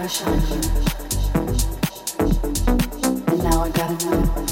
pressure. And now I gotta know.